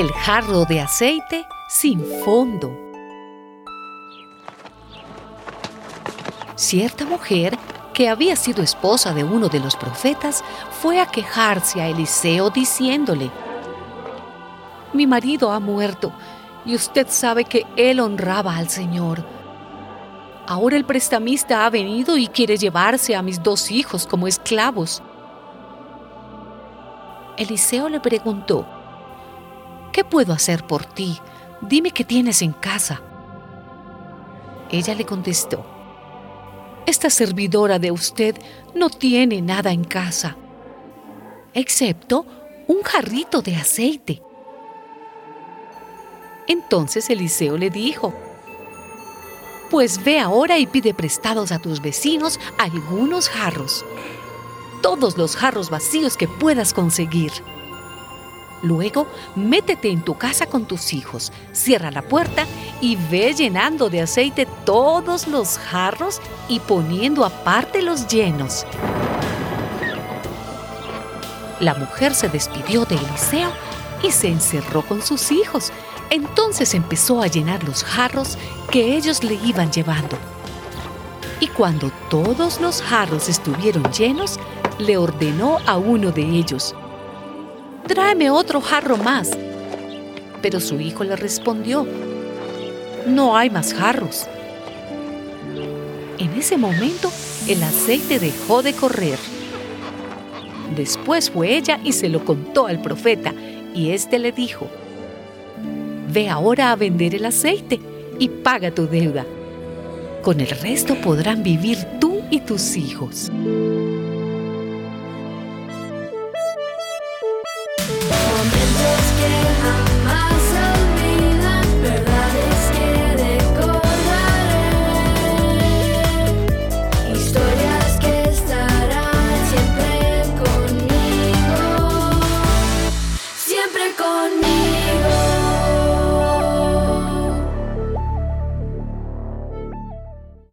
El jarro de aceite sin fondo. Cierta mujer, que había sido esposa de uno de los profetas, fue a quejarse a Eliseo diciéndole, Mi marido ha muerto y usted sabe que él honraba al Señor. Ahora el prestamista ha venido y quiere llevarse a mis dos hijos como esclavos. Eliseo le preguntó, ¿qué puedo hacer por ti? Dime qué tienes en casa. Ella le contestó, esta servidora de usted no tiene nada en casa, excepto un jarrito de aceite. Entonces Eliseo le dijo, pues ve ahora y pide prestados a tus vecinos algunos jarros, todos los jarros vacíos que puedas conseguir. Luego, métete en tu casa con tus hijos, cierra la puerta y ve llenando de aceite todos los jarros y poniendo aparte los llenos. La mujer se despidió de Eliseo y se encerró con sus hijos entonces empezó a llenar los jarros que ellos le iban llevando. Y cuando todos los jarros estuvieron llenos, le ordenó a uno de ellos, tráeme otro jarro más. Pero su hijo le respondió, no hay más jarros. En ese momento, el aceite dejó de correr. Después fue ella y se lo contó al profeta, y éste le dijo, Ve ahora a vender el aceite y paga tu deuda. Con el resto podrán vivir tú y tus hijos.